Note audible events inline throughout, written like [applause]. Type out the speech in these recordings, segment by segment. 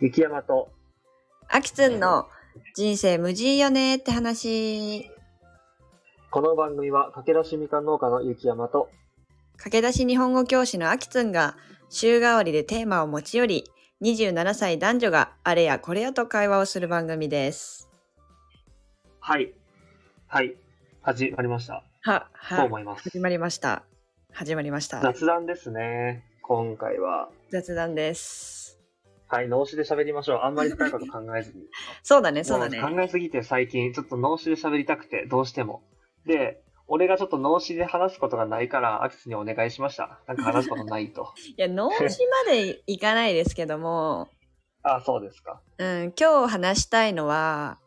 雪山と、あきつんの人生無事よねって話。この番組は駆け出しみかん農家の雪山と、駆け出し日本語教師のあきつんが週替わりでテーマを持ち寄り、27歳男女があれやこれやと会話をする番組です。はい。はい。始まりました。は、は、と思います。始まりました。始まりました。雑談ですね。今回は。雑談です。はい、脳死で喋りましょう。あんまり深いこと考えずに。[laughs] そうだね、そうだね。も考えすぎて最近、ちょっと脳死で喋りたくて、どうしても。で、俺がちょっと脳死で話すことがないから、アキスにお願いしました。なんか話すことないと。[laughs] いや、脳死までいかないですけども、[laughs] あ、そうですか。うん、今日話したいのは、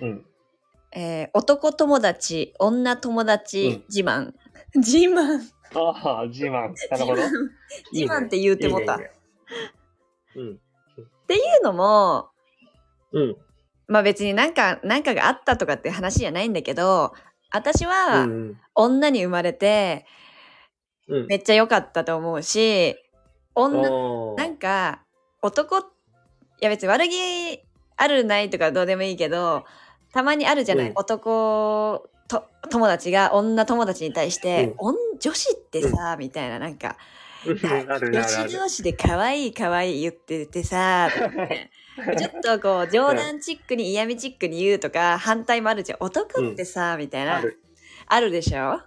うん。えー男友達、女友達自慢。自慢。ああ、自慢。なるほど。自慢って言うてもた。いいねいいねっていうのも、うん。うん。まあ別になんか、なんかがあったとかって話じゃないんだけど、私はうん女に生まれてうん。めっちゃ良かったと思うし、女、なんか男、いや別に悪気あるないとかどうでもいいけど、たまにあるじゃない、うん男と友達が女友達に対して、うん女子ってさ、みたいななんか、女子同士で可愛い可愛い言っててさ、[laughs] ちょっとこう冗談チックに嫌味チックに言うとか反対もあるじゃん。男ってさ、みたいな。ある。あるでしょ？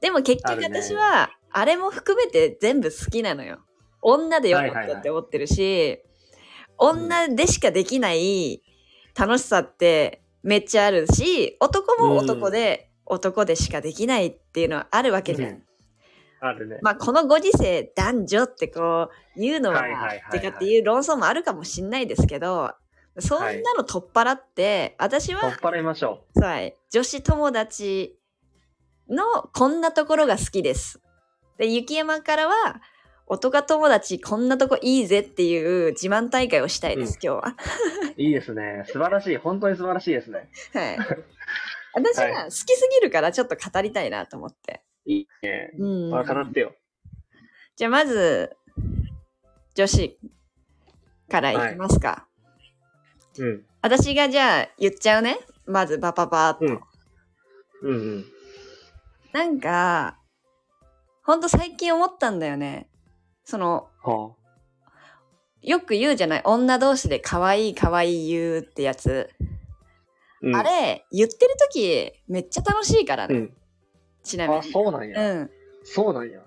でも結局私は、あれも含めて全部好きなのよ。女でよかったって思ってるし、女でしかできない楽しさってめっちゃあるし、男も男で、男でしかできないっていうのはあるわけじゃん。うんあるね。まあこのご時世男女ってこう言うのははいはいはいはいてかっていう論争もあるかもしんないですけど、そんなの取っ払って、私は取っ払いましょはい。女子友達のこんなところが好きです。で、雪山からは、男友達こんなとこいいぜっていう自慢大会をしたいです、今日は。う。[laughs] いいですね。素晴らしい。本当に素晴らしいですね。はい。[laughs] 私は好きすぎるからちょっと語りたいなと思って。いいね。うん。まあ、語ってよ。じゃあまず、女子からいきますか。うん。私がじゃあ言っちゃうね。まずバパパーっと。うんうんうん。なんか、ほんと最近思ったんだよね。その、はよく言うじゃない？女同士で可愛い可愛い言うってやつ。あ。うんあれ、言ってる時めっちゃ楽しいからね。うん。あ、ちなみに。そうなんや。うん。そうなんや。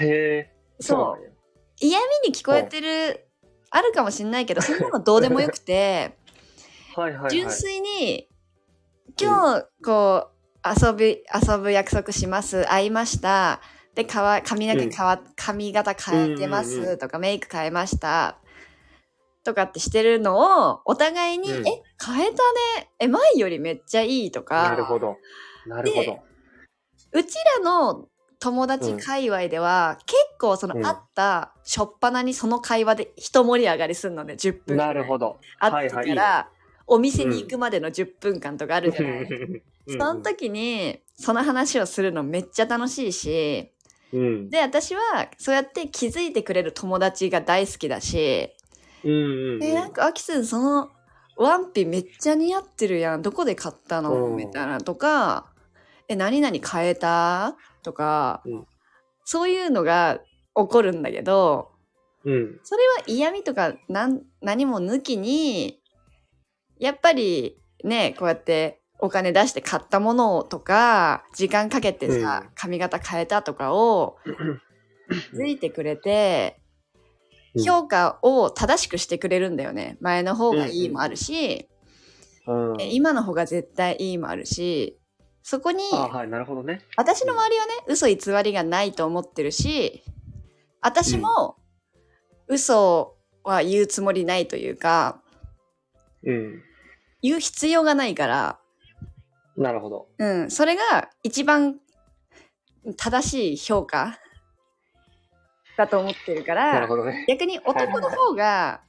へえ。そう。嫌味に聞こえてる、あるかもしんないけど、そんなのどうでもよくて、[laughs] はいはいはい。純粋に、今日、こう、遊び、遊ぶ約束します。会いました。で、かわ、髪の毛変わ、髪型変えてまうんうんうす。とか、メイク変えました。とかってしてるのを、お互いに、うんえ、変えたね。え、前よりめっちゃいいとか。なるほど。なるほど。うちらの友達界隈では、結構そのうん会った初っ端にその会話で一盛り上がりするのね、10分。なるほど。会ってかはいはいら、お店に行くまでの10分間とかあるじゃない。うんその時に、その話をするのめっちゃ楽しいし、うん。で、私はそうやって気づいてくれる友達が大好きだし、うんうん。え、なんか、アキスン、その、ワンピめっちゃ似合ってるやん。どこで買ったの？うんみたいなとか、え、何々変えた？とか、うんそういうのが起こるんだけど、うん。それは嫌味とか何も抜きに、やっぱりね、こうやってお金出して買ったものとか、時間かけてさ、うん髪型変えたとかを、気づいてくれて、うん評価を正しくしてくれるんだよね。前の方がいいもあるし、うん。え今の方が絶対いいもあるし、そこに、あはい、なるほどね。私の周りはね、嘘偽りがないと思ってるし、私も嘘は言うつもりないというか、うん。言う必要がないから、なるほど。うん、それが一番正しい評価だと思ってるかなるら、ほどね。逆に男の方が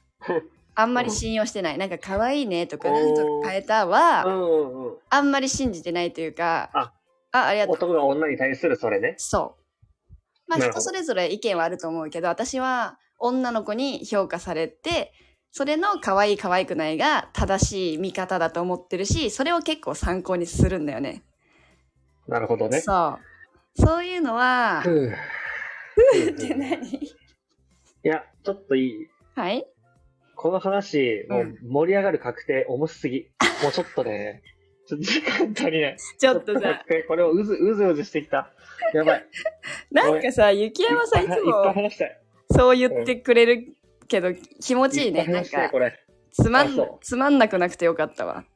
あんまり信用してない。なんか可愛いねとか、なんとか変えたうは、んうんうん。あんまり信じてないというか、ああ、ありがとう。男が女に対するそれね。そう。まあなるほど人それぞれ意見はあると思うけど、私は女の子に評価されて、それの可愛い可愛くないが正しい見方だと思ってるし、それを結構参考にするんだよね。なるほどね。そう。そういうのは、ふう [laughs] って何？いや、ちょっといい。はいこの話、もう盛り上がる確定、重すぎ。もうちょっとね、[laughs] ちょっと時間足りない。ちょっとさこれをうず、うずうずしてきた。やばい。なんかさ、雪山さんいつも。そう言ってくれるけど、気持ちいいね。なんか。つまんつまんなくなくてよかったわ。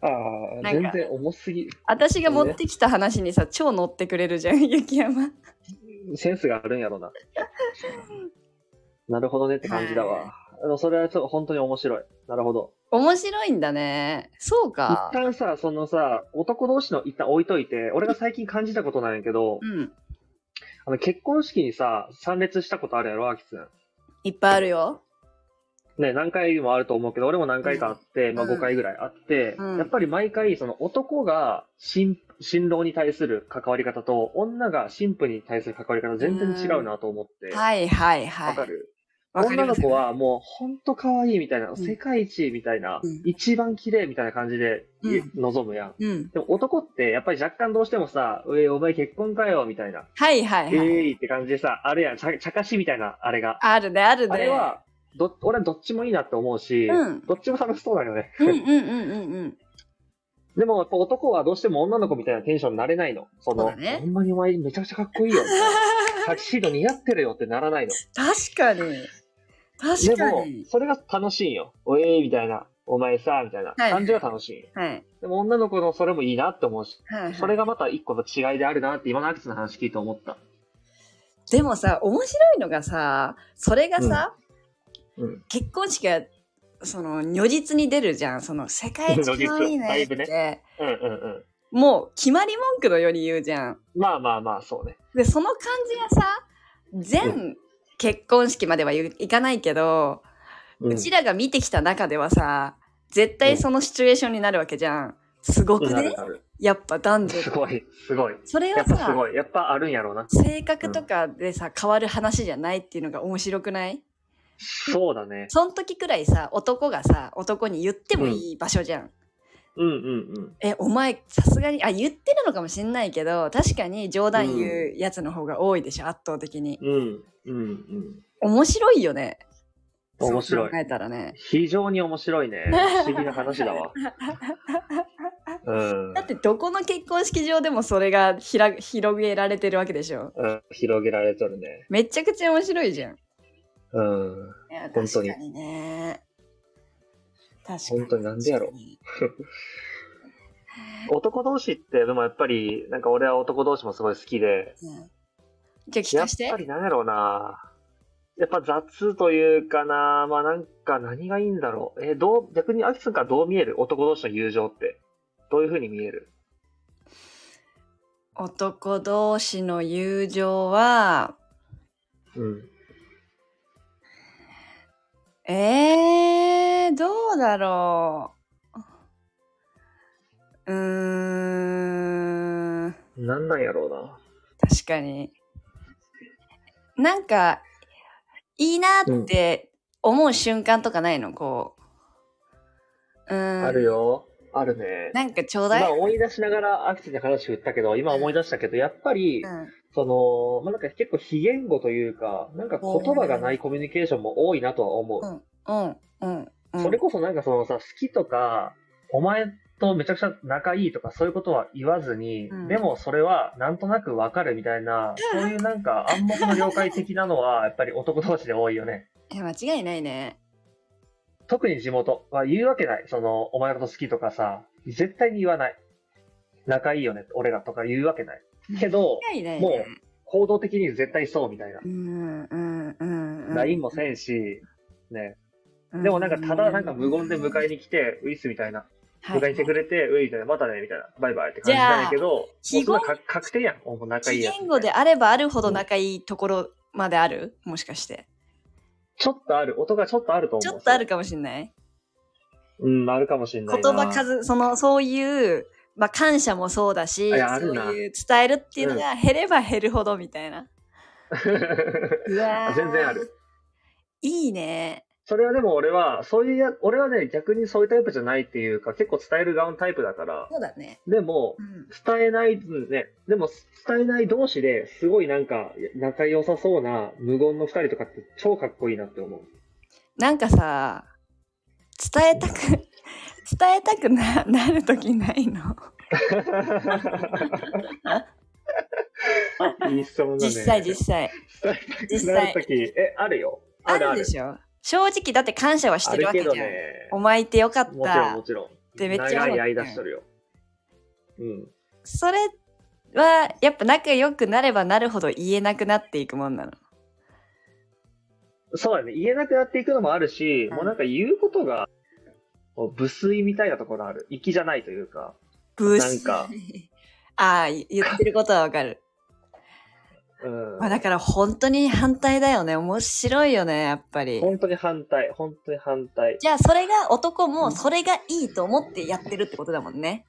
ああ、全然重すぎ。私が持ってきた話にさ、超乗ってくれるじゃん、[laughs] 雪山。センスがあるんやろな。なるほどねって感じだはいわ。あの、それはちょっと本当に面白い。なるほど。面白いんだね。そう一か。旦さ、そのさ、男同士の一旦置いといて、俺が最近感じたことなんやけど、うん。あの、結婚式にさ、参列したことあるやろ、アキツン。いっぱいあるよ。ね、何回もあると思うけど、俺も何回かあって、まあうん5回ぐらいあって、うんやっぱり毎回、その男が新、新郎に対する関わり方と、女が新婦に対する関わり方全然違うなと思って。はいはいはい。わかる？女の子はもうほんと可愛いみたいな、ん世界一みたいな、うん一番綺麗みたいな感じで、うん望むやん。うん。でも男ってやっぱり若干どうしてもさ、うえ、お前結婚かよみたいな、はいはいはい。ええーって感じでさ、あるやん、ちゃ茶化しみたいな、あれが。あるね、あるね。あれは、ど、俺はどっちもいいなって思うし、うんどっちも楽しそうだよね。うんうんうんうんうん。[laughs] でも、やっぱ男はどうしても女の子みたいなテンションになれないの。その、そねほんまにお前めちゃくちゃかっこいいよ。[laughs] タキシード似合ってるよってならないの。確かに。確でもかに、。それが楽しいんよ。おえーみたいな、お前さ、みたいなはい感じが楽しい。はい。でも女の子のそれもいいなって思うし、はいはいそれがまた一個の違いであるなって今のアキツの話聞いて思った。でもさ、面白いのがさ、それがさ、うん。結婚式が、その、如実に出るじゃん。その、世界一可愛い如実だねっいぶねて、うんうんうん。もう決まり文句のように言うじゃん。まあまあまあ、そうね。で、その感じがさ、全結婚式まではいいかないけど、ううんちらが見てきた中ではさ、絶対そのシチュエーションになるわけじゃん。すごくね？やっぱ男女。すごい、すごい。それやはさ、っぱすごい。やっぱあるんやろうな。性格とかでさ、変わる話じゃないっていうのが面白くない？そうだね。その時くらいさ、男がさ、男に言ってもいい場所じゃん。うんうんうん。え、お前、さすがに、あ、言ってるのかもしんないけど、確かに冗談言うやつの方が多いでしょ、圧倒的に。うんうんうん。面白いよね。面白い考えたらね。非常に面白いね。[laughs] 不思議な話だわ。[laughs] うんだ。ってどこの結婚式場でもそれがひら広げられてるわけでしょ。うん、広げられとるね。めちゃくちゃ面白いじゃん。うん。いや本当に確かにね。確かに。本当になんでやろ男同士って、でもやっぱり、なんか俺は男同士もすごい好きで、うんじゃあ聞やっかして？ぱ。りなんやろうな。やっぱ雑というかな、まあなんか何がいいんだろう。え、どう、逆にアキさんからどう見える？男同士の友情って。どういう風に見える？男同士の友情は、うん。えー、どうだろう。うーん、なんなんやろうな。確かに。なんか、いいなって思う瞬間とかないの？こう。うーん。あるよ。あるね。なんかちょうだい。今思い出しながらアキさんに話振ったけど、今思い出したけど、やっぱり、うんその、まあ、なんか結構非言語というか、なんか言葉がないコミュニケーションも多いなとは思う。うん、うん、うん。それこそなんかそのさ、好きとか、お前とめちゃくちゃ仲いいとかそういうことは言わずに、うんでもそれはなんとなくわかるみたいな、そういうなんか暗黙の了解的なのはやっぱり男同士で多いよね。いや、間違いないね。特に地元は言うわけない。その、お前のこと好きとかさ、絶対に言わない。仲いいよね、俺らとか言うわけない。けど、ね。もう行動的に絶対そうみたいなう。ん、うん、うん。うん LINE もせんし、ね。でもなんかただなんか無言で迎えに来て、ウィスみたいな。迎えてくれて、ウィみたいな、またね、みたいな。バイバイって感じなんだけど、もうじゃあそんなか確定やん。もう仲い非いやつみたいな。言語であればあるほど仲いいところまであるもしかして。ちょっとある。音がちょっとあると思う。ちょっとあるかもしんないうん、あるかもしれない言な。葉数、その、そういう、まあ、感謝もそうだし、そういう伝えるっていうのが減れば減るほどみたいな。[laughs] うわー全然ある。いいね。それはでも俺は、そういうや、俺はね、逆にそういうタイプじゃないっていうか、結構伝える側のタイプだから、そうだね。でもう、ん。伝えない、ね、でも伝えない同士ですごいなんか仲良さそうな無言の二人とかって超かっこいいなって思う。なんかさ、伝えたく、[laughs] 伝えたくななるときないの？[laughs] いい質問だね。実際実際。伝えたくなるとき、え、あるよ。あるでしょ？正直だって感謝はしてるわけじゃん。ね。お前いてよかっもちろんたも。ちろん。ってめっちゃ思って間しとるよ。うん。それはやっぱ仲良くなればなるほど言えなくなっていくもんなの。そうだね。言えなくなっていくのもあるし、うんもうなんか言うことが、こう無粋みたいなところある。粋じゃないというか。ブなんか。[laughs] ああ、言ってることはわかる。うん。まあだから本当に反対だよね。面白いよね、やっぱり。本当に反対。本当に反対。じゃあそれが男もそれがいいと思ってやってるってことだもんね。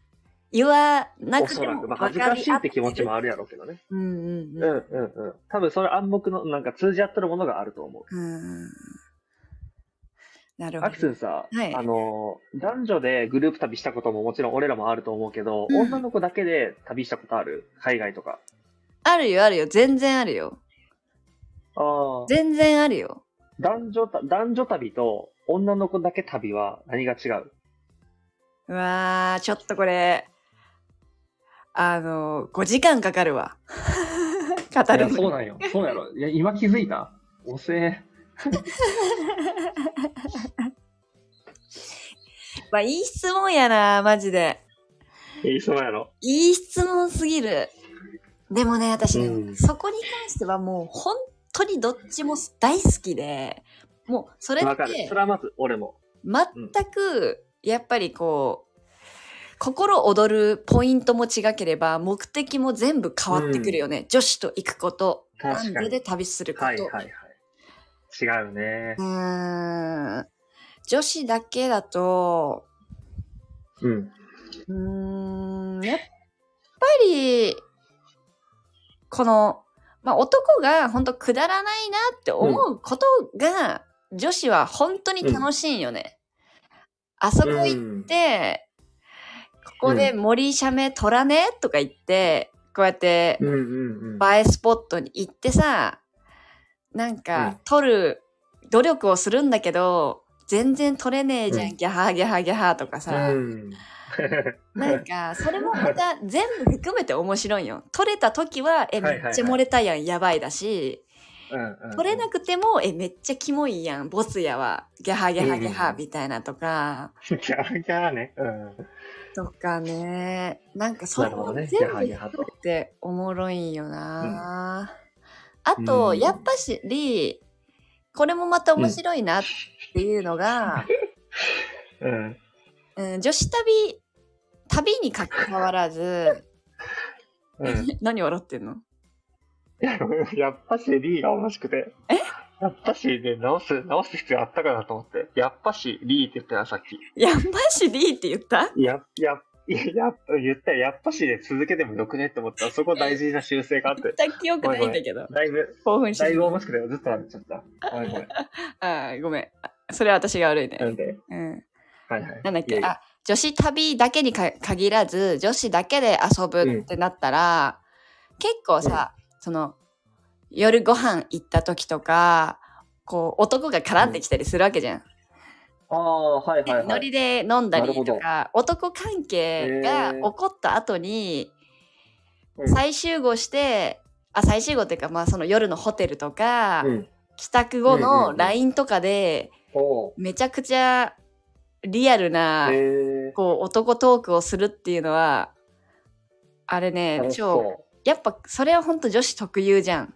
言わなおくても。まあ、恥ずかしいって気持ちもあるやろうけどね。うんうんうんうん。うんうん。多分それ暗黙の、なんか通じ合ってるものがあると思う。うんなるほどアキ。スンさ、はいあの、男女でグループ旅したことももちろん俺らもあると思うけど、うん女の子だけで旅したことある？海外とか。あるよあるよ。全然あるよ。ああ。全然あるよ。男女た、男女旅と女の子だけ旅は何が違う？うわー、ちょっとこれ、あの、5時間かかるわ。[laughs] 語るのに。そうなんよ。そうやろ。いや、今気づいた？遅え。[laughs] まあ、いい質問やな、マジで。いいそうやろ。いい質問すぎる。でもね、私ね、うんそこに関してはもう本当にどっちも大好きで、もうそれわかる。ってそれはまず俺も。全くやっぱりこう、心躍るポイントも違ければ目的も全部変わってくるよね。女子と行くこと、確かに男女で旅すること。はいはいはい。違うねう。ーん女子だけだと、うん。うーん、やっぱり、この、まあ、男が本当くだらないなって思うことが、女子は本当に楽しいんよね。あそこ行って、ここで森写メ撮らねとか言って、こうやって。映えスポットに行ってさ、なんうんか撮る努力をするんだけど、全然撮れねえじゃん、うんギャハーギャハーギャハーとかさ。うん。なんか、それもまた全部含めて面白いよ。撮れた時は、え、めっちゃ漏れたやん、やばいだし、うんうん撮れなくても、え、めっちゃキモいやん、ボスやわ、ギャハギャハギャハうんみたいなとか、ギャーギャーね。うん。とかね、なんかそれも全部っておもろいんよな、あと、うん。やっぱしり、これもまた面白いなっていうのが、[laughs] うん。うん、女子旅、旅にかかわらず、うん。[laughs] 何笑ってんの？いや、やっぱしリーが面白くて。え？やっぱしね、直す、直す必要あったかなと思って。やっぱしリーって言ったよ、さっき。やっぱしりって言った？や、や、いや、やっぱ言ったよ。やっぱしで続けてもよくね？って思ったら、そこ大事な修正があって。言った記憶ないんだけど。だいぶ、興奮しだいてぶ面白くて、ずっと笑っちゃった。ごめんごめん。ああ、ごめん。あそれは私が悪いね。なんで、うん。はいはい。なんだっけ？あ、女子旅だけにか限らず、女子だけで遊ぶってなったら、結構さ、その、夜ご飯行った時とか、こう、男が絡んできたりするわけじゃん。ああ、はいはいはい。ノリで飲んだりとか、男関係が起こった後に、うん。再集合して、あ、再集合っていうか、まあその夜のホテルとか、うん。帰宅後うんうんのうん。LINE とかで、めちゃくちゃリアルな、こう男トークをするっていうのはあれね超そやっぱそれはほんと女子特有じゃん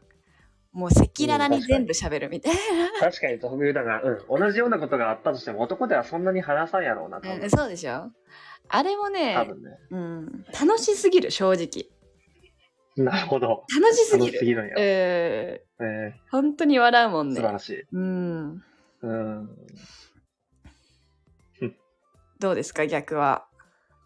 もう赤裸々に全部喋るみたいな、う。確かに特有だな。うん。同じようなことがあったとしても、男ではそんなに話さんやろうな。うんそうでしょ？あれも多ね、分ね。うん、楽しすぎる正直なるほど。楽しすぎるすぎるんや。えー、え本当に笑うもんー、ね素晴らしい。うんうん。どうですか？逆は。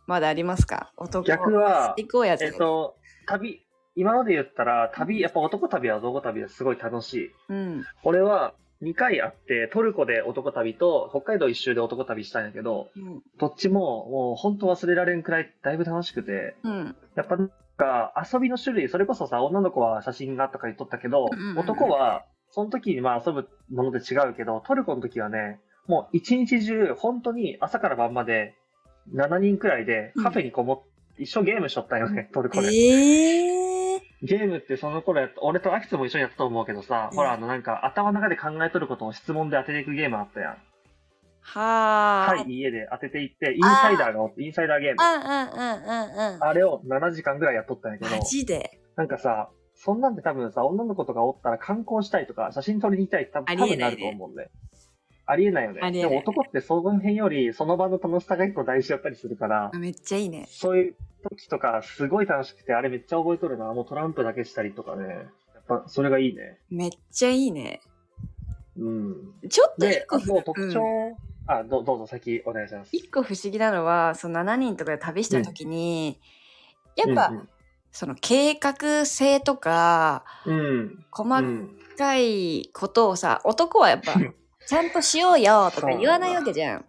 まだありますか？男。逆は、行こうやつ、えっと、旅、今まで言ったら、旅、やっぱ男旅は男旅はすごい楽しい。うん。俺は、2回あって、トルコで男旅と北海道一周で男旅したんやけど、うん。どっちももう本当忘れられんくらいだいぶ楽しくて、うん。やっぱなんか遊びの種類、それこそさ、女の子は写真がとか言っとったけど、うんうんうん。男はその時にまあ遊ぶもので違うけど、トルコの時はね、もう一日中本当に朝から晩まで7人くらいでカフェにこもって、一生ゲームしとったよね、トルコで。ええゲームってその頃やっ俺とアキツも一緒にやったと思うけどさ、うんほらあのなんか頭の中で考えとることを質問で当てていくゲームあったやん。はあ。はい、家で当てていって、インサイダーがおって、インサイダーゲーム。あれを7時間ぐらいやっとったんやけど、マジでなんかさ、そんなんで多分さ、女の子とかおったら観光したいとか、写真撮りに行きたいって多分多分ないると思うんで。ありえないよね。男ってその辺より、その場の楽しさが結構大事だったりするからあ、めっちゃいいね。そういう時とか、すごい楽しくて、あれめっちゃ覚えとるな。もうトランプだけしたりとかね。やっぱ、それがいいね。めっちゃいいね。うん。ちょっとで一、個あと特徴、うんあ、どどうぞ先お願いします。一個不思議なのは、その7人とかで旅した時に、やっぱ、うんその計画性とか、うん、うん。細うん。かいことをさ、男はやっぱ、ちゃんとしようよとか言わないわけじゃん。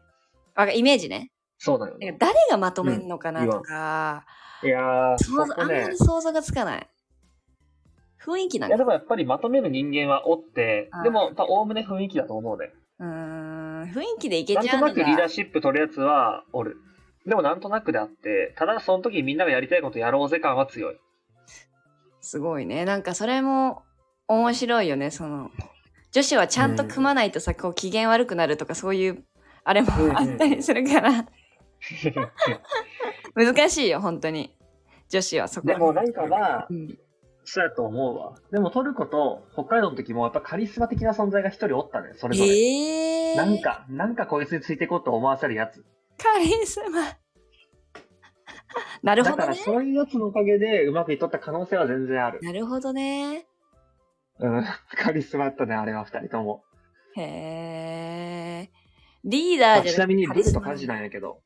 わかイメージね。そうだよね。誰がまとめんのかなとか、いやー、想像あんまり。想像がつかない。雰囲気ないんや、かでもやっぱりまとめる人間はおってでも、おおむね雰囲気だと思うね。うーん、雰囲気でいけなんとちゃうのがなくリーダー、シップ取るやつはおる。でもなんとなくであって、ただその時みんながやりたいことやろうぜ感は強い。すごいね。なんかそれも面白いよね。その、女子はちゃんと組まないとさ、こう機嫌悪くなるとかそういう、あれもあったりするから、[laughs] 難しいよ、本当に。女子はそこでもなんかまあう、ん、そうやと思うわ。でもトルコと北海道の時もやっぱカリスマ的な存在が一人おったね、それぞれ。えー、なんか、なんかこいつについていこうと思わせるやつ。カリスマ。[laughs] なるだからほどね。そういうやつのおかげでうまくいっとった可能性は全然ある。なるほどね。うん。[laughs] カリスマだったね、あれは二人とも。へえ。リーダーじゃあちなみにブルとカジなんやけど。ん？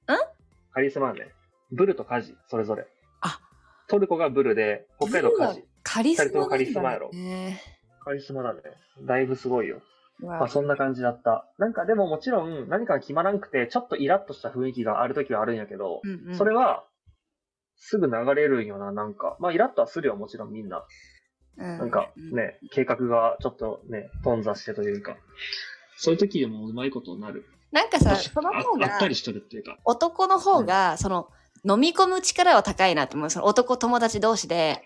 カリスマね。ブルとカジ、それぞれ。あトルコがブルで、北海道カジ。カリスマ二人ともカリスマやろねカリスマだね。だいぶすごいよ。まあそんな感じだった。なんかでももちろん何かが決まらんくて、ちょっとイラッとした雰囲気がある時はあるんやけど、うんうんそれは、すぐ流れるんよな、なんか。まあイラッとはするよ、もちろんみんな。ななんかね、計画がちょっとね、頓挫してというか。そういう時でもうまいことになる。なんかさ、その方がああったりしとるっていうか。男の方が、その、飲み込む力は高いなって思う。その男友達同士で、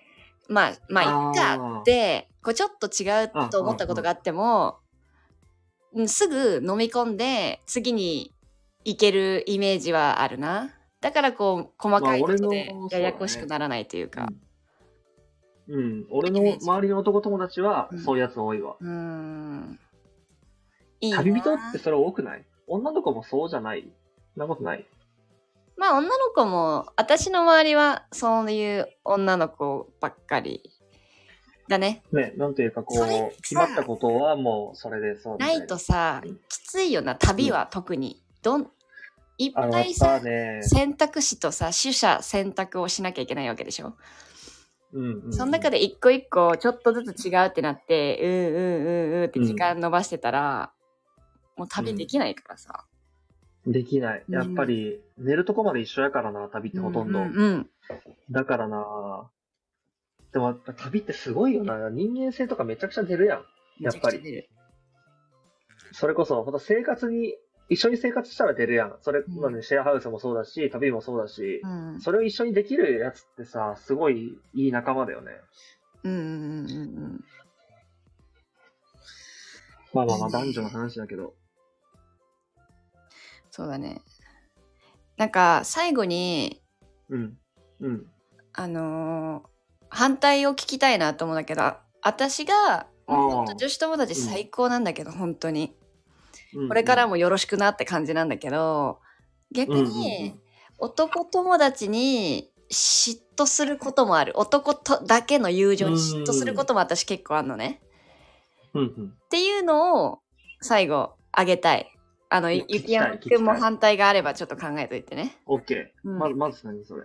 まあ、まあ、いっかって、こうちょっと違うと思ったことがあっても、うんすぐ飲み込んで、次に行けるイメージはあるな。だからこう、細かいことでややこしくならないというか。うん。俺の周りの男友達はうんそういうやつ多いわ。うーん。いいな旅人ってそれ多くない？女の子もそうじゃない？なことない？まあ女の子も、私の周りはそういう女の子ばっかりだね。ね、なんていうかこう、決まったことはもうそれでそうみたないとさうん、きついよな、旅は特に。どん、いっぱいさ、ね、選択肢とさ、取捨選択をしなきゃいけないわけでしょ？うんうん、その中で一個一個ちょっとずつ違うってなって、うんうんうんうんって時間伸ばしてたら、もう旅できないからさ。できない。うんやっぱり、寝るとこまで一緒やからな、旅ってほとんど。うんうんうんだからなでも、旅ってすごいよな。人間性とかめちゃくちゃ出るやん。やっぱりそれこそ、ほんと生活に、一緒に生活したら出るやん。それ、うんまあね、シェアハウスもそうだし、旅もそうだし、うんそれを一緒にできるやつってさ、すごいいい仲間だよね。うんうんうんうんまあまあまあ、うん男女の話だけど。そうだね。なんか最後に、うん。うん。あのー反対を聞きたいなと思うんだけど、あ私が、女子友達最高なんだけど、本当に。うんこれからもよろしくなって感じなんだけど、逆に男友達に嫉妬することもある。男とだけの友情に嫉妬することも私結構あるのね。うんうん。っていうのを最後あげたい。あの、いやゆきやま聞きたいくんも反対があればちょっと考えといてね。オッケー。うんまず、まず何それ？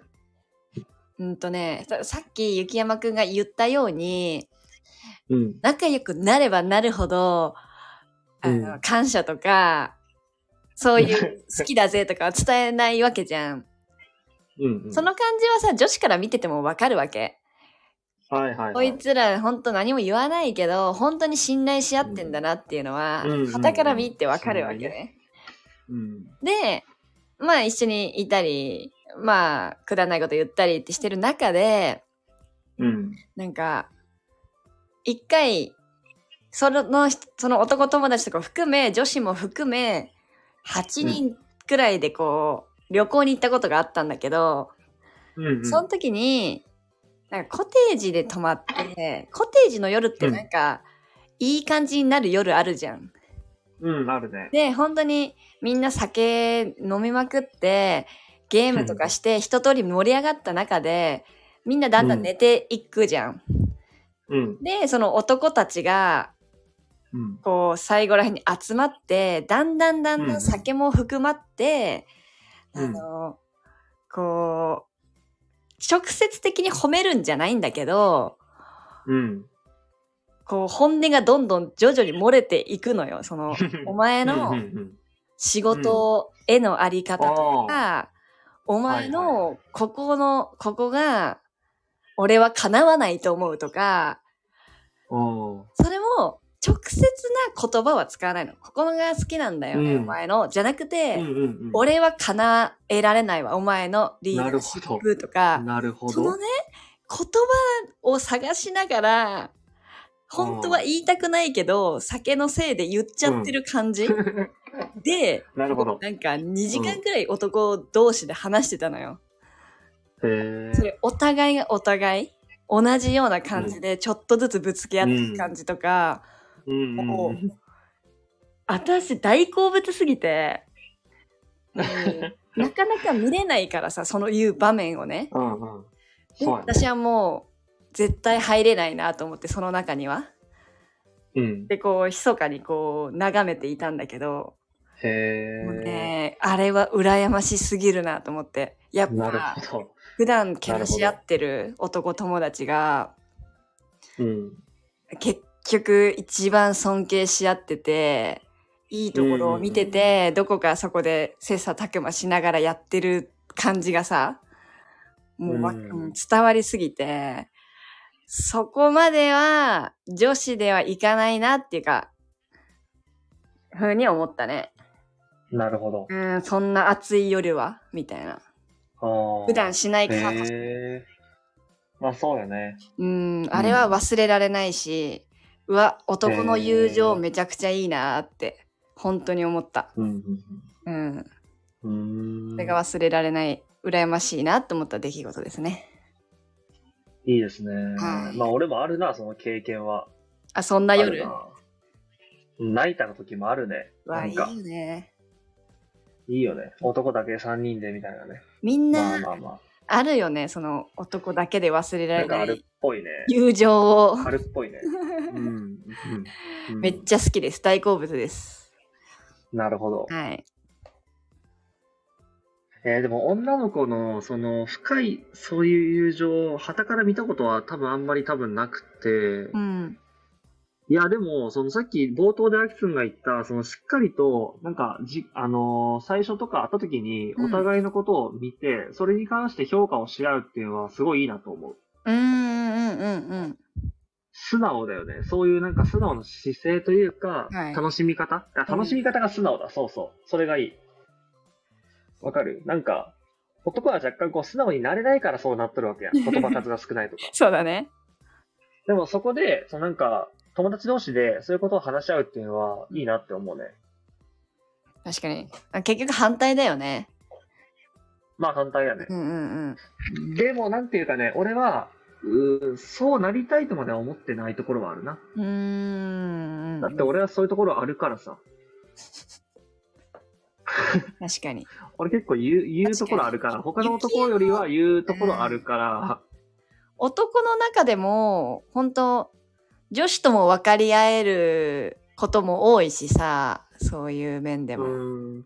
うんとね、ささっき雪山くんが言ったように、うん。仲良くなればなるほど、あの、感謝とか、そういう好きだぜとかは伝えないわけじゃん。うんうん。その感じはさ、女子から見ててもわかるわけ。はいはい、はい。こいつら本当何も言わないけど、本当に信頼し合ってんだなっていうのはうんから見てわかるわけ信ね。うん。で、まあ一緒にいたり、まあ、くだらないこと言ったりってしてる中で、うん。なんか、一回、その、その男友達とか含め、女子も含め、8人くらいでこう、旅行に行ったことがあったんだけど、うん、うん。その時に、なんかコテージで泊まって、コテージの夜ってなんか、いい感じになる夜あるじゃん。うん、あるね。で、本当にみんな酒飲みまくって、ゲームとかして一通り盛り上がった中で、みんなだんだん寝ていくじゃん。うん。で、その男たちが、うん。こう、最後らへんに集まって、だんだんだんだうんん。酒も含まって、うん。あの、こう、直接的に褒めるんじゃないんだけど、うん。こう、本音がどんどん徐々に漏れていくのよ。その、[laughs] お前うんのうんうん。仕事へのあり方とあか、お前はいのここの、ここが、俺は叶わないと思うとか、それも直接な言葉は使わないの。ここのが好きなんだよね、うんお前の。じゃなくて、うんうんうん。俺は叶えられないわ、お前のリーダーシップとか、なるほど。そのね、言葉を探しながら、本当は言いたくないけど、酒のせいで言っちゃってる感じ、で、[laughs] なるほど。なんか2時間くらい男同士で話してたのよ。へえ。それお互いがお互い、同じような感じでちょっとずつぶつけ合ってる感じとか、うんうんもう私大好物すぎて、[laughs] うんなかなか見れないからさ、そのいう場面をね。うんうん。でそうやね。私はもう絶対入れないなと思って、その中には。うん。で、こう、密かにこう、眺めていたんだけど、へもうえ。ね、あれは羨ましすぎるなと思って。やっなるぱ、ほど。普段けなし合ってる男友達が、うん。結局一番尊敬し合ってて、いいところを見てて、どこかそこで切磋琢磨しながらやってる感じがさ、もうわ、うんうん伝わりすぎて、そこまでは女子ではいかないなっていうか、ふうに思ったね。なるほど。うん、そんな暑い夜はみたいな。普段しないかへえ。まあそうよね。うん、あれは忘れられないし、うわ、男の友情めちゃくちゃいいなって、本当に思った。うんうん。うん。うそれが忘れられない、羨ましいなって思った出来事ですね。いいですね。はいまあ俺もあるな、その経験は。あ、そんな夜？泣いた時もあるね。わ、ないんかいよ、ね。いいよね。男だけ3人でみたいなね。みんまあな、まあまあるよね、その男だけで忘れあ。られない。友情を。あるっぽいね。うん。うんうんめっちゃ好きです。大好物です。なるほど。はい。えーでも女の子のその深いそういう友情を旗から見たことは多分あんまり多分なくて、うん。いやでもそのさっき冒頭でアキくんが言ったそのしっかりとなんかじあのー最初とか会った時にうんお互いのことを見て、それに関して評価をし合うっていうのはすごいいいなと思う。うんうんうんうん。素直だよね。そういうなんか素直な姿勢というか、はい楽しみ方？あ楽しみ方が素直だ。そうそう。それがいい。わかる？なんか、男は若干こう素直になれないからそうなっとるわけやん。言葉数が少ないとか。[laughs] そうだね。でもそこで、そのなんか、友達同士でそういうことを話し合うっていうのはいいなって思うね。確かに。あ結局反対だよね。まあ反対やねう。んうんうん。でもなんていうかね、俺は、うーそうなりたいとまでは思ってないところはあるな。うーん。だって俺はそういうところあるからさ。確かに。[laughs] 俺結構言う、言うところあるから、他の男よりは言うところあるから、男の中でも、本当女子とも分かり合えることも多いしさ、そういう面でうも。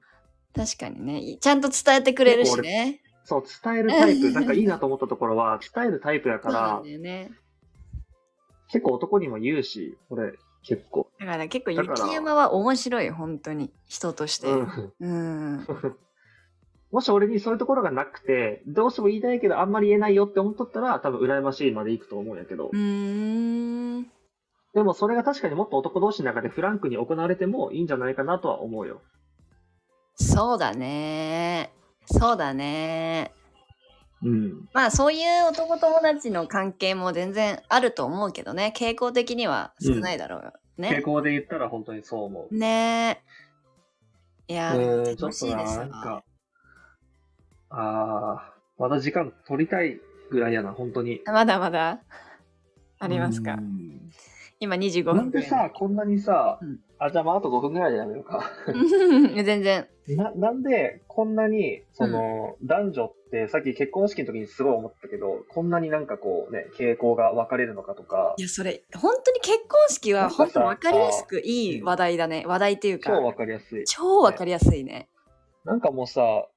確かにね。ちゃんと伝えてくれるしね。そう、伝えるタイプ、なんかいいなと思ったところは、伝えるタイプやからね。結構男にも言うし、俺、結構。だから結構雪山は面白い、本当に。人として。うん。うん。もし俺にそういうところがなくて、どうしても言いたいけどあんまり言えないよって思っとったら、多分羨ましいまで行くと思うんやけどう。ーん。でもそれが確かにもっと男同士の中でフランクに行われてもいいんじゃないかなとは思うよ。そうだね。そうだね。うん。まあそういう男友達の関係も全然あると思うけどね。傾向的には少ないだろうよ。傾ね。向で言ったら本当にそう思う。ねいやー、ょっとな、楽しいですなんか、あー、まだ時間取りたいぐらいやな、本当に。まだまだ？ありますか？うん今25な分くらい。んでさ、こんなにさ、うんあ、じゃあまああと5分ぐらいでやめようか。[laughs] 全然。な、なんで、こんなに、その、男女って、さっき結婚式の時にすごい思ったけど、こんなになんかこうね、傾向が分かれるのかとかい、や、それ、本当に結婚式は本当分かりやすくいい話題だね。話題っていうか、超分かりやすい。超分かりやすいね。なんかもうさ、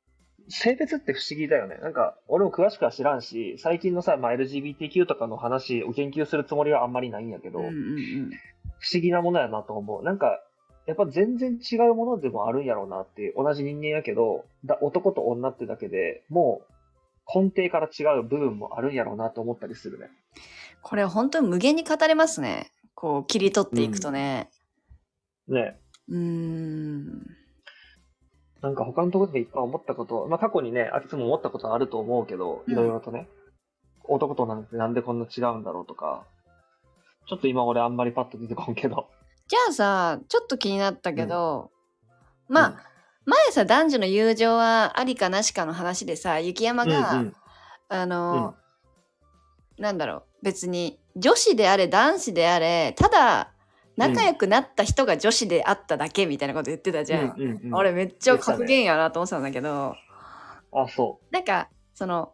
性別って不思議だよね。なんか、俺も詳しくは知らんし、最近のさ、まあ、LGBTQ とかの話を研究するつもりはあんまりないんやけど、うんうんうん。不思議なものやなと思う。なんか、やっぱ全然違うものでもあるんやろうなって同じ人間やけど、だ男と女ってだけでもう根底から違う部分もあるんやろうなと思ったりするね。これ本当に無限に語れますね。こう、切り取っていくとね。ね。うーん。なんか他のところでいっぱい思ったこと、まあ過去にね、あいつも思ったことはあると思うけど、うん。いろいろとね、男となんてなんでこんな違うんだろうとか、ちょっと今俺あんまりパッと出てこんけど。じゃあさ、ちょっと気になったけど、まあ、前さ、男女の友情はありかなしかの話でさ、雪山うん、が、うんうん。あの、なんだろう、別に女子であれ男子であれ、ただ仲良くなった人が女子であっただけみたいなこと言ってたじゃん。うんうんうん、あれめっちゃ格言やなと思ってたんだけど、あ、そなんか、その、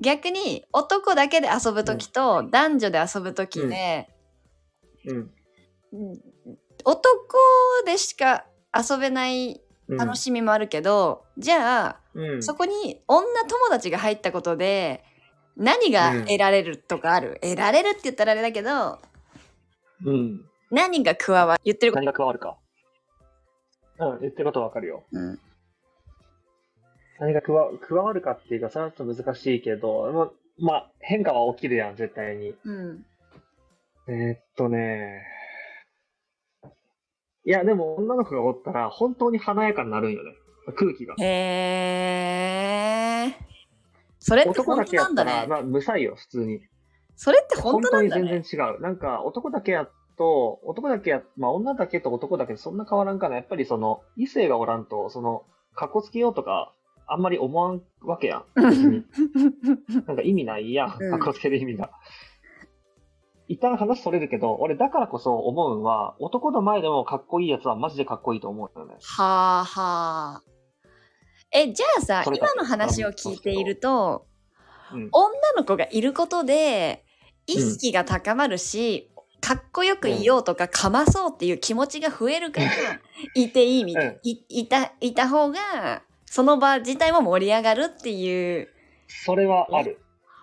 逆に男だけで遊ぶ時と男女で遊ぶ時で、う。うん。うん男でしか遊べないうん楽しみもあるけど、じゃあ、うん、そこに女友達が入ったことで何が得られるとかある、得られるって言ったらあれだけどうん。何が加わる？言ってるこ何が加わるか。うん、言ってることわかるよ。と、うん、何が加わ加わるかっていうか、それはちょっと難しいけど、ま、まあ、変化は起きるやん、絶対に。うん、えーっとね。いや、でも女の子がおったら、本当に華やかになるんよね。空気が。へえそれって本当男だけやったら、なんだねまあ、無彩よ、普通に。それって本本当に当なんだね全然違う。なんか、男だけやと、男だけや、まあ、女だけと男だけそんな変わらんかな。やっぱりその、異性がおらんと、その、格好つけようとか、あんまり思わんわけやん。なんか意味ないやん。うん格好つける意味が。一旦話それるけど、俺だからこそ思うんは、男の前でもかっこいいやつはマジでかっこいいと思うよね。はあはあえじゃあさ今の話を聞いているとうん。女の子がいることで意識が高まるし、かっこよくいようとかかまそうっていう気持ちが増えるから、いていいみたい、うんいいたいた方がその場自体も盛り上がるっていうそれはある。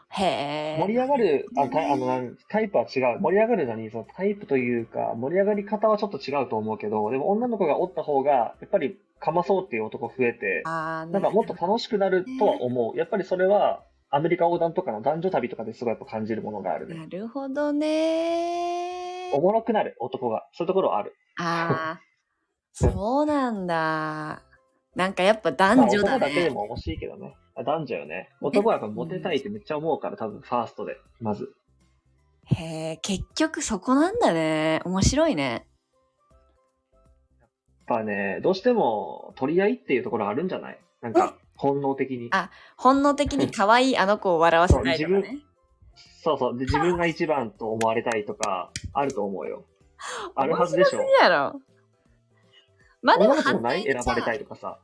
へえ盛り上がる、あタイあのタイプは違う。盛り上がるのに、そのタイプというか、盛り上がり方はちょっと違うと思うけど、でも女の子がおった方が、やっぱりかまそうっていう男増えて、なんかもっと楽しくなるとは思う。やっぱりそれは、アメリカ横断とかの男女旅とかですごいやっぱ感じるものがあるね。なるほどねおもろくなる、男が。そういうところはある。ああ [laughs] そうなんだなんかやっぱ男まあ、女だ男だけでね、も欲しいけどね。あ男女よね。男はやっぱモテたいってめっちゃ思うから、多分ファーストで、まず。へえ結局そこなんだね面白いねやっぱね、どうしても取り合いっていうところあるんじゃない？なんか、本能的に。あ本能的に [laughs] 可愛いあの子を笑わせたいとかそうねそうそう。で、自分が一番と思われたいとか、あると思うよ。[laughs] あるはずでしょ面。白すぎやろまあでも反対選ばれたいとかさ。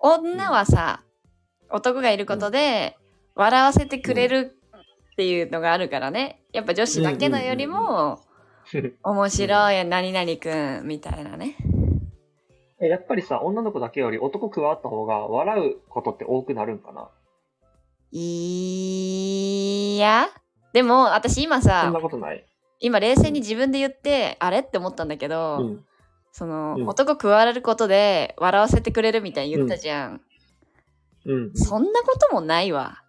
女はさ、男がいることで笑わせてくれるっていうのがあるからねやっぱ女子だけのよりも面白い何々くんみたいなねえやっぱりさ、女の子だけより男加わった方が笑うことって多くなるんかな？いやでも私今そんさなことない。今冷静に自分で言って、あれって思ったんだけど、うん。その、うん男加わることで笑わせてくれるみたいに言ったじゃん。うん。そんなこともないわ。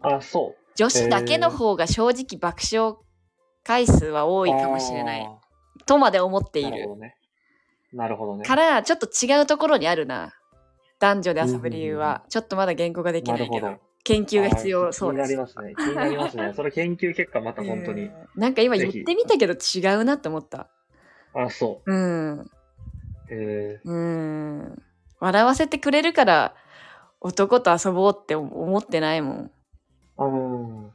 あ、そ女子だけの方が正直爆笑回数は多う。いかもしれない。あとまで思っていなるほどね。なるほどね。から、ちょっと違うところにあるな。男女で遊ぶ理由は。ちょっとまだ言語ができないけどど。。研究が必要そうです。気になりますね。気になりますね。それ研究結果また本当に。う [laughs] んなんか今言ってみたけど違うなって思った。あ、そうん。う。えうん。笑わせてくれるから男と遊ぼうって思ってないもん。ー、うん。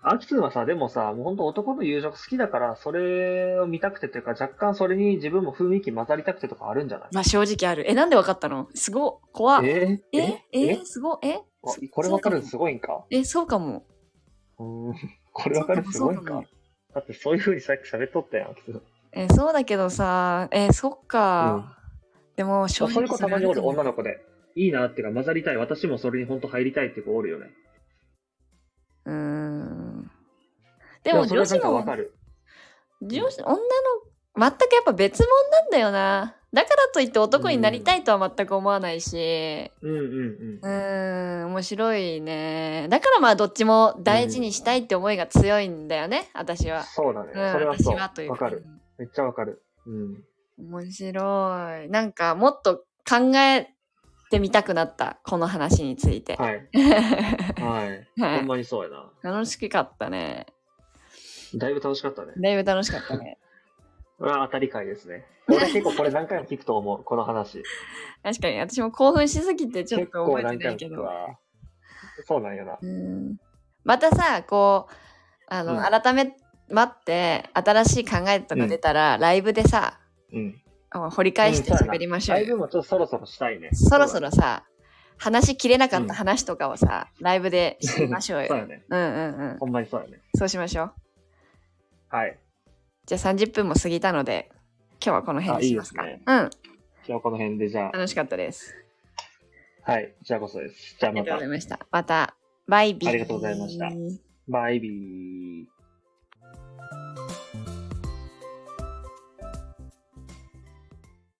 アキツンはさ、でもさ、もう本当男の友情好きだから、それを見たくてというか、若干それに自分も雰囲気混ざりたくてとかあるんじゃない？まあ正直ある。え、なんでわかったの？すごっ。怖っ。えー、え？え？え？すごっ。え？あこれわかる？のすごいんか？え、そうかも。うん。これわかる？のすごいんか？だってそういう風にさっき喋っとったやん、アキツン。え、そうだけどさ、え、そっか。でも正直そういう子たまにおる、女のの子で。いいなっていうか、混ざりたい。私もそれに本当入りたいっていう子おるよね。うーん。でも女子もわかる。女子、女の、全くやっぱ別物なんだよな。だからといって男になりたいとは全く思わないし、うんうんうーん、面白いね。だからまあどっちも大事にしたいって思いが強いんだよね、私うん。は。そうだね。うん、それはそう。わかる。。めっちゃわかる。うん。うん面白い。なんかもっと考えてみたくなった、この話について。はい。[laughs] はい。はいほんまにそうやな。楽しかったね。だいぶ楽しかったね。だいぶ楽しかったね。これは当たり会ですね。俺結構これ何回も聞くと思う、この話。確かに私も興奮しすぎてちょっ結と覚え構何回もてないけど。聞くわ。そうなんやな。うんまたさ、こう、あの、うん改め待って、新しい考えとか出たら、ライブでさ、うん。あ掘り返して喋りましょうよ。ライブもちょっとそろそろしたいね。そろそろさ、話しきれなかっうんた話とかをさ、ライブでしましょうよ。[laughs] そうやね。うんうんうん。ほんまにそうやね。そうしましょう。はい。じゃあ30分も過ぎたので、今日はこの辺にしますか。あいいですねうん。今日はこの辺でじゃあ、楽しかったです。はい。じゃあこそです。じゃあまたありがとうござい。ました。また、バイビー。ありがとうございましたバイビー。